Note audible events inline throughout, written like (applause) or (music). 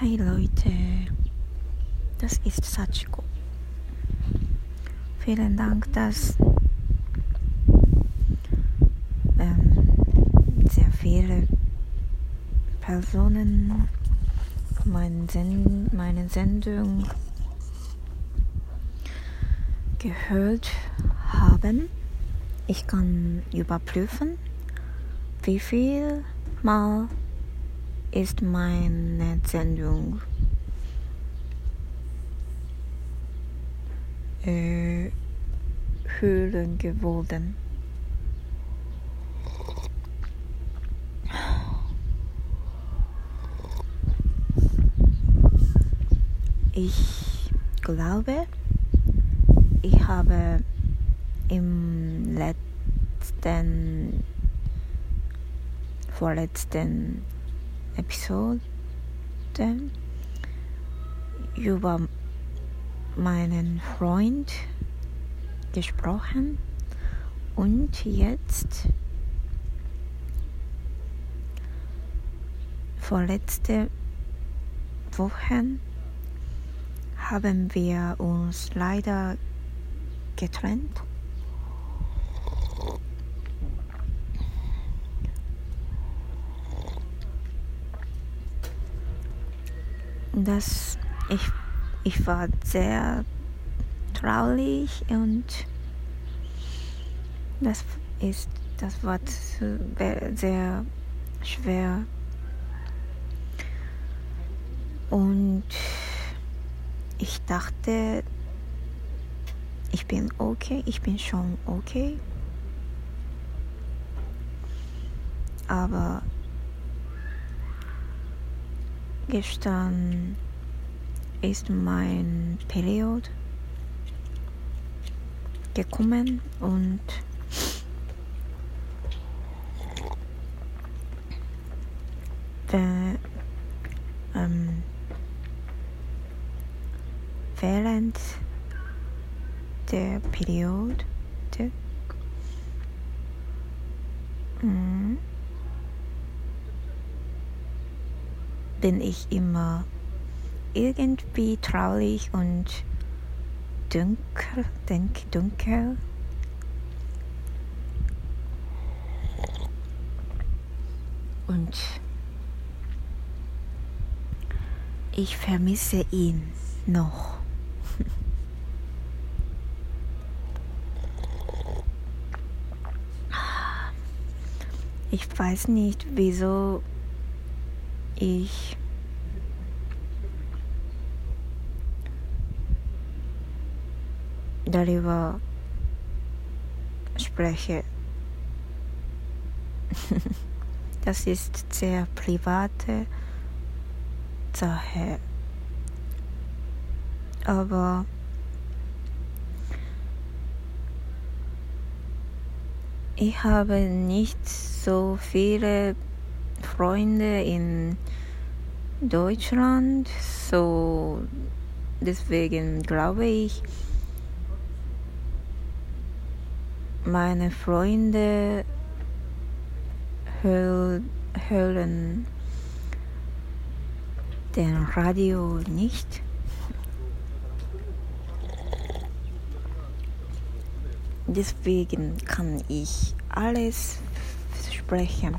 Hey Leute, das ist Sachiko. Vielen Dank, dass ähm, sehr viele Personen meine, Send meine Sendung gehört haben. Ich kann überprüfen, wie viel Mal ist meine Sendung äh, hören geworden. Ich glaube, ich habe im letzten, vorletzten Episode über meinen Freund gesprochen und jetzt vorletzte Woche haben wir uns leider getrennt. Das, ich, ich war sehr traurig und das ist, das war sehr schwer. Und ich dachte, ich bin okay, ich bin schon okay. Aber gestern ist mein Period gekommen und ähm, während der Periode mm, bin ich immer irgendwie traurig und dunkel, denk, dunkel. Und ich vermisse ihn noch. (laughs) Ich weiß nicht, wieso ich darüber spreche. (laughs) Das ist sehr private Sache. Aber ich habe nicht so viele Freunde in Deutschland, so deswegen glaube ich, meine Freunde hören den Radio nicht. Deswegen kann ich alles sprechen.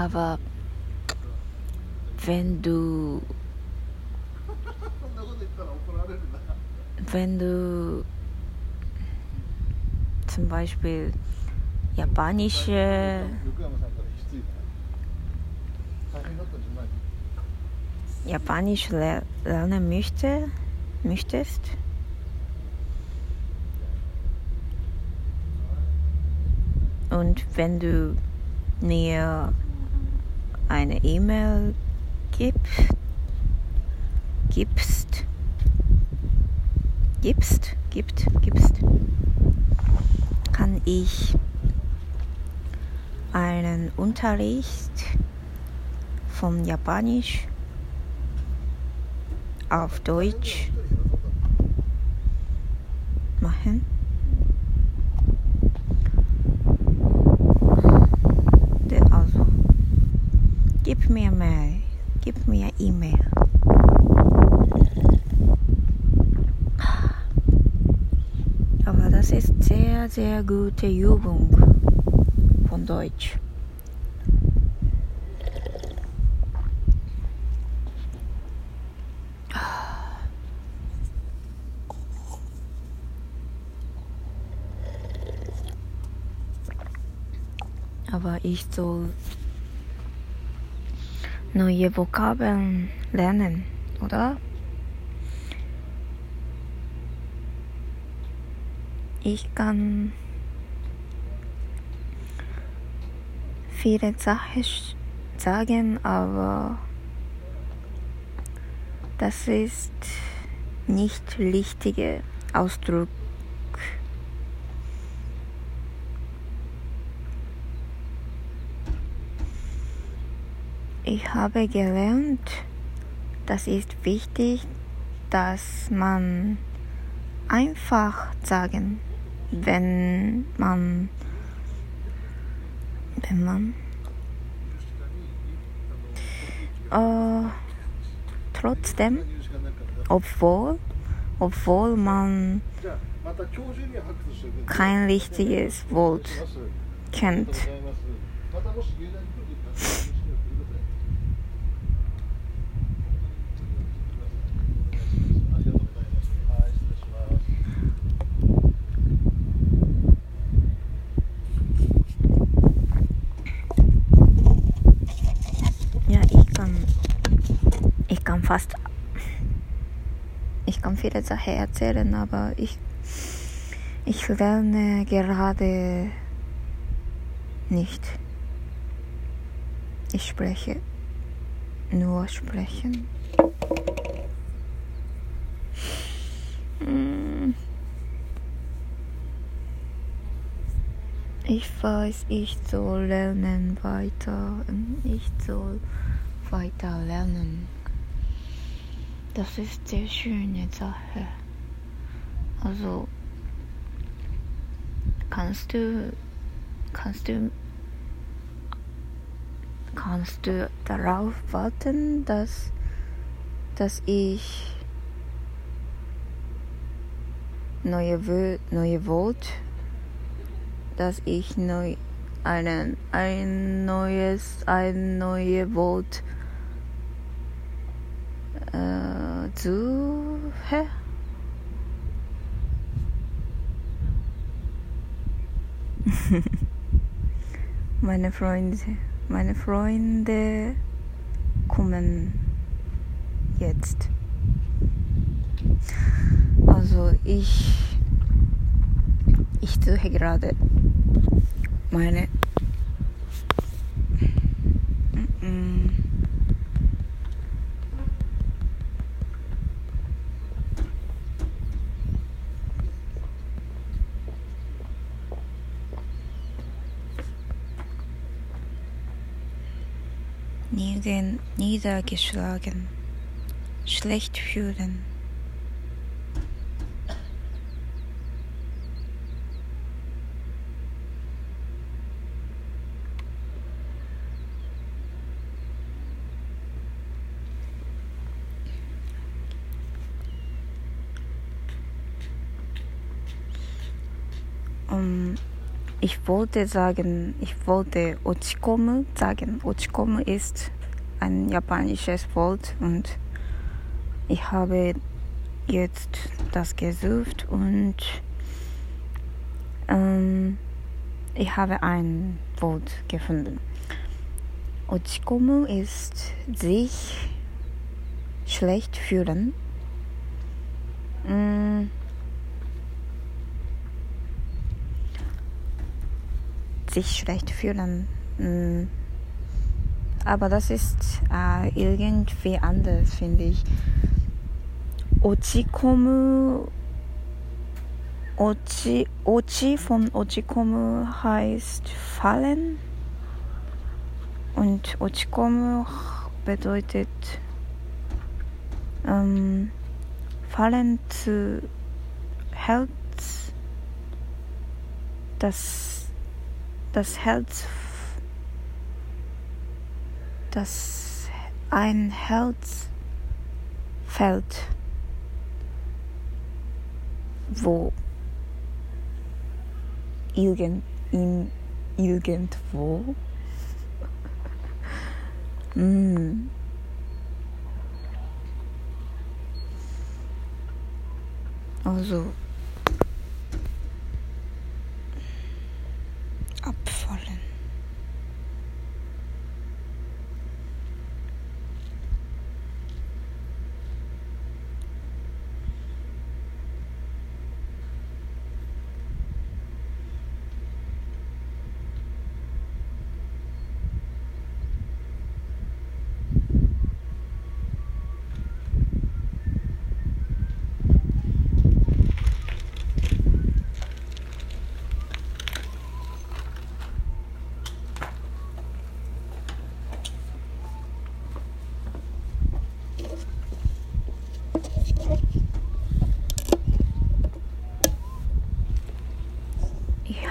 Aber wenn du wenn du zum Beispiel japanische Japanisch lernen möchte, möchtest, und wenn du mir eine E-Mail gibst, gibst, gibst, gibt, gibst, kann ich einen Unterricht von Japanisch auf Deutsch machen. gib mir Mail, gib mir E-Mail. Aber das ist sehr, gute Übung von Deutsch. Aber ich soll neue Vokabeln lernen, oder? Ich kann viele Sachen sagen, aber das ist nicht richtige Ausdruck. Ich habe gelernt, das ist wichtig, dass man einfach sagen, wenn man wenn man äh, trotzdem, obwohl, obwohl man kein richtiges Wort kennt. Ja, ich kann, ich kann fast, ich kann viele Sachen erzählen, aber ich, ich lerne gerade nicht. Ich spreche nur sprechen. Mm. Ich weiß, ich soll lernen weiter. Ich soll weiter lernen. Das ist sehr schöne Sache. Also kannst du kannst du kannst du darauf warten, dass dass ich neue neue Wort dass ich neu einen, ein neues, ein neues Wort äh, (laughs) suche. meine Freunde, meine Freunde kommen jetzt. Also ich, ich suche gerade meine Nieder, niedergeschlagen, schlecht fühlen. Um, ich wollte sagen, ich wollte Ochikomu sagen. Ochikomu ist ein japanisches Wort und ich habe jetzt das gesucht und ähm, ich habe ein Wort gefunden. Ochikomu ist sich schlecht fühlen. Mm, sich schlecht fühlen. Mm. Aber das ist äh, irgendwie anders, finde ich. Ochikomu, Ochi, Ochi von Ochikomu heißt fallen und Ochikomu bedeutet ähm, fallen zu Herz, das das Herz dass ein Herz fällt, wo irgend, in, irgendwo. mm. Also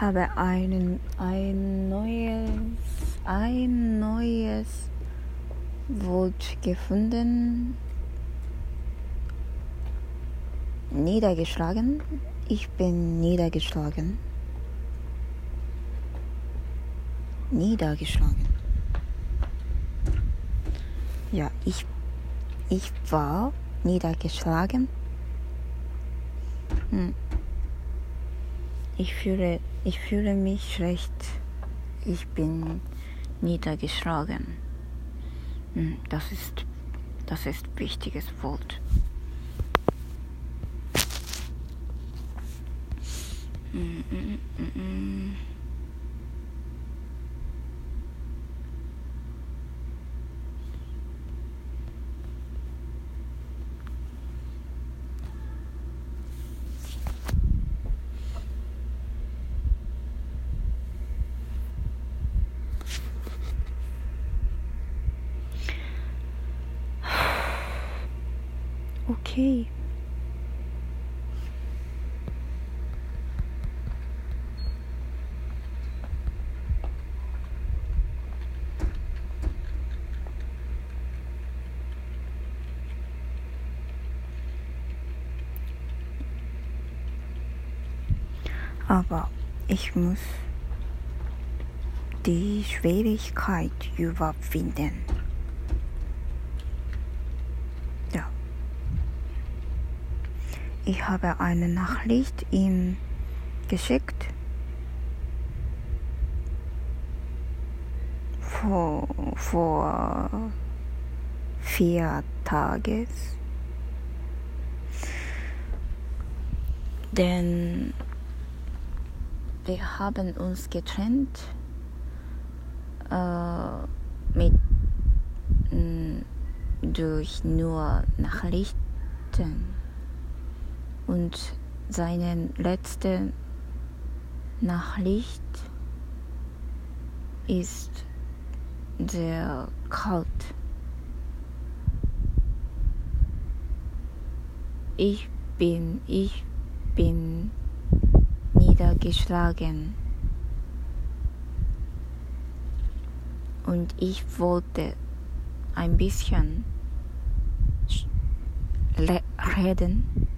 Habe einen, ein neues, ein neues Wort gefunden. Niedergeschlagen. Ich bin niedergeschlagen. Niedergeschlagen. Ja, ich, ich war niedergeschlagen. Hm. Ich fühle, ich fühle mich schlecht. Ich bin niedergeschlagen. Hm, das ist, das ist wichtiges Wort. Mm, mm, mm, Okay. Aber ich muss die Schwierigkeit überwinden. Ja. Ich habe eine Nachricht ihm geschickt. Vor, vor vier Tagen. Denn wir haben uns getrennt äh, mit mh, durch nur Nachrichten und seine letzte Nachricht ist sehr kalt. Ich bin, ich bin niedergeschlagen. Und ich wollte ein bisschen reden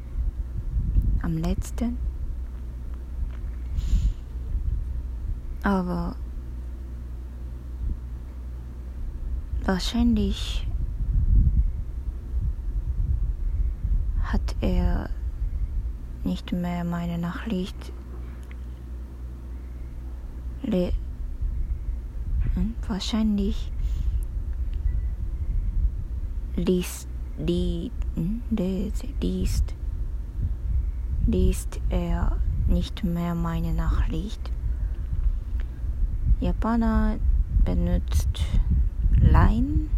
am letzten. Aber wahrscheinlich hat er nicht mehr meine Nachricht le hm, wahrscheinlich liest, die, hm, liest, liest er nicht mehr meine Nachricht. Japaner benutzt Line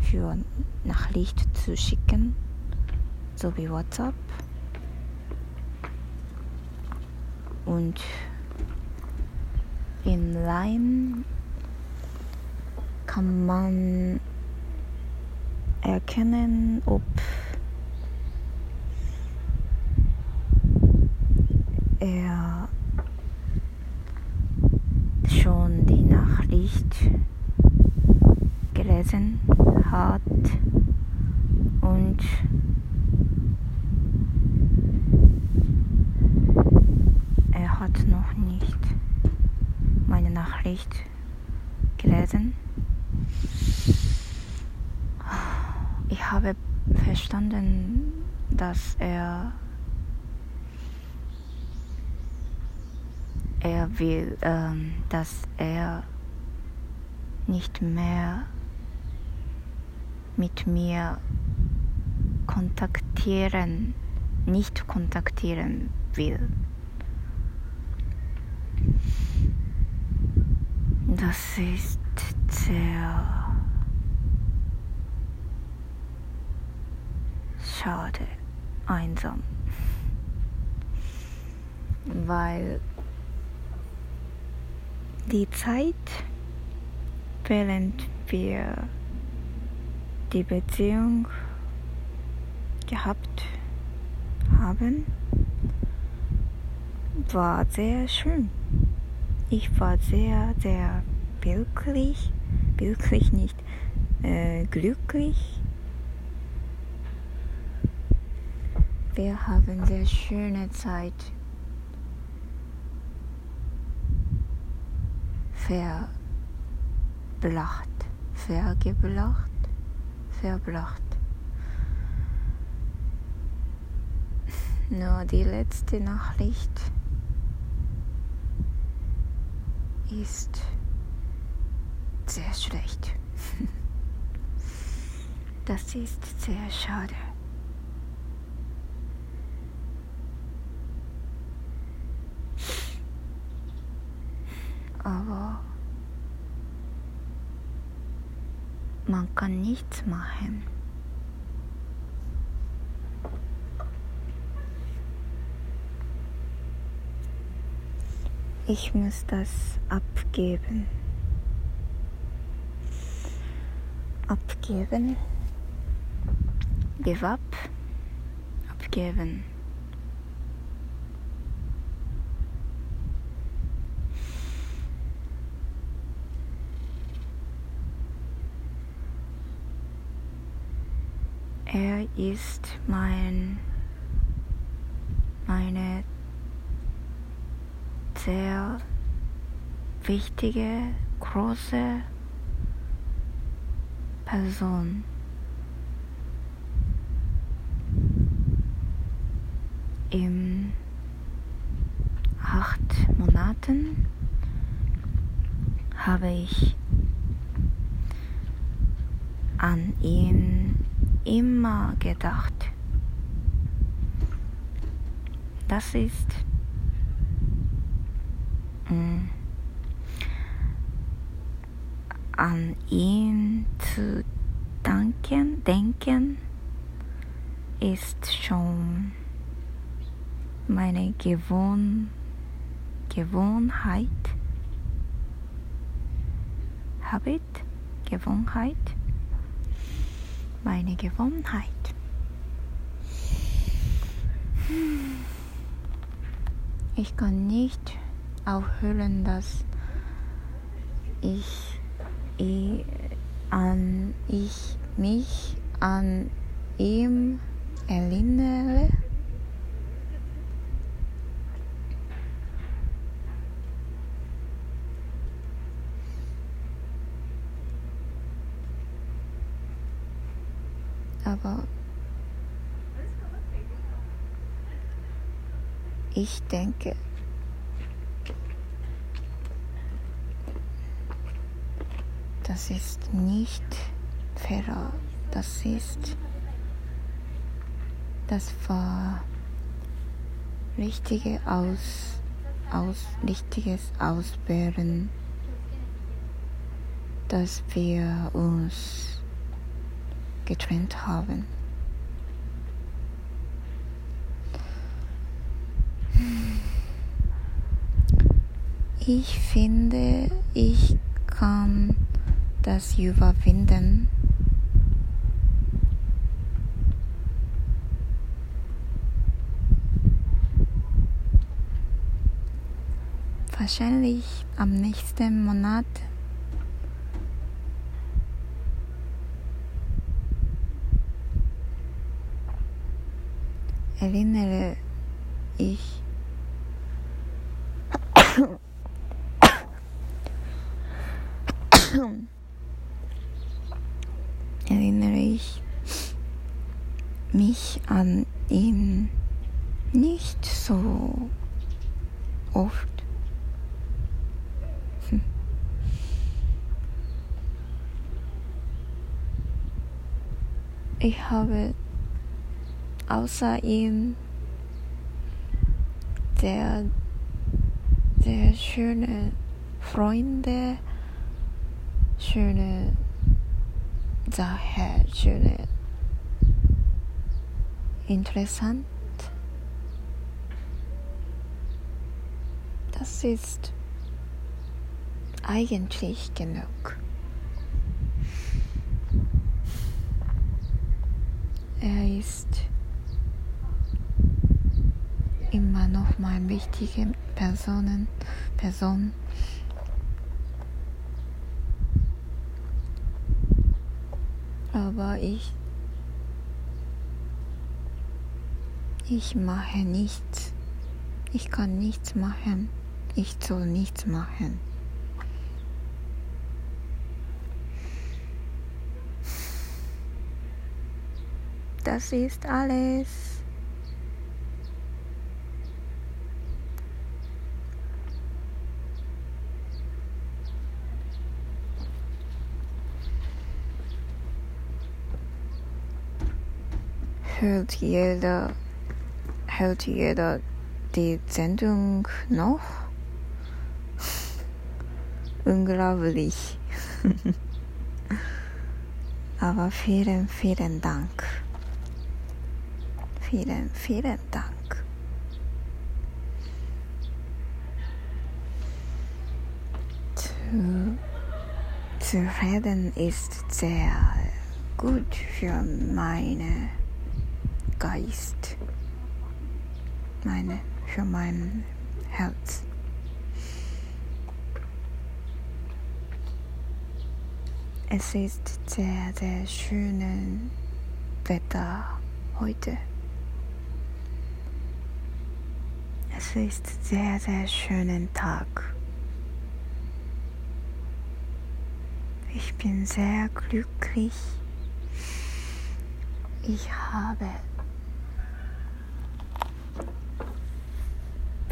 für Nachricht zu schicken, sowie WhatsApp. Und in Line. Kann man erkennen, ob er schon die Nachricht gelesen hat und er hat noch nicht meine Nachricht gelesen. Ich habe verstanden, dass er er will, ähm, dass er nicht mehr mit mir kontaktieren, nicht kontaktieren will. Das ist sehr schade, einsam, weil die Zeit, während wir die Beziehung gehabt haben, war sehr schön. Ich war sehr, sehr wirklich, wirklich nicht äh, glücklich. Wir haben sehr schöne Zeit verblacht, vergeblacht, verblacht. Nur die letzte Nachricht ist sehr schlecht. (laughs) Das ist sehr schade. Aber man kann nichts machen. Ich muss das abgeben. Abgeben. Give up. Abgeben. Er ist mein, meine sehr wichtige, große Person. In acht Monaten habe ich an ihn immer gedacht. Das ist an ihn zu danken, denken, ist schon meine Gewohn Gewohnheit, Habit, Gewohnheit. Meine Gewohnheit. Ich kann nicht aufhören, dass ich, ich, an, ich mich an ihm erinnere. aber ich denke, das ist nicht fair, das ist, das war richtige Aus, aus, richtiges Ausbären, dass wir uns getrennt haben. Ich finde, ich kann das überwinden. Wahrscheinlich am nächsten Monat. Erinnere ich erinnere ich mich an ihn nicht so oft. Hm. Ich habe außer ihm sehr, sehr schöne Freunde, schöne Sache, schöne, interessant. Das ist eigentlich genug. Er ist immer noch meine wichtige Personen, Person. Aber ich, ich mache nichts. Ich kann nichts machen. Ich soll nichts machen. Das ist alles. Hört jeder, hört jeder die Sendung noch? (laughs) Unglaublich. (laughs) Aber vielen, vielen Dank. Vielen, vielen Dank. Zu, zu reden ist sehr gut für meine Geist, meine, für mein Herz. Es ist sehr, sehr schönes Wetter heute. Es ist sehr, sehr schönen Tag. Ich bin sehr glücklich. Ich habe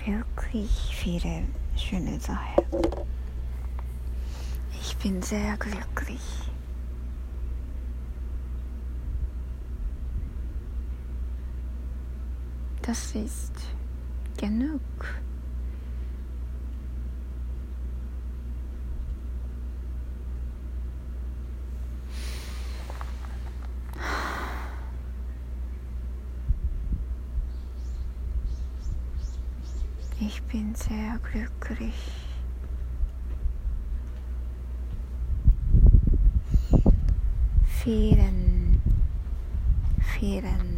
wirklich viele schöne Sachen. Ich bin sehr glücklich. Das ist genug. Ich bin sehr glücklich. Vielen, vielen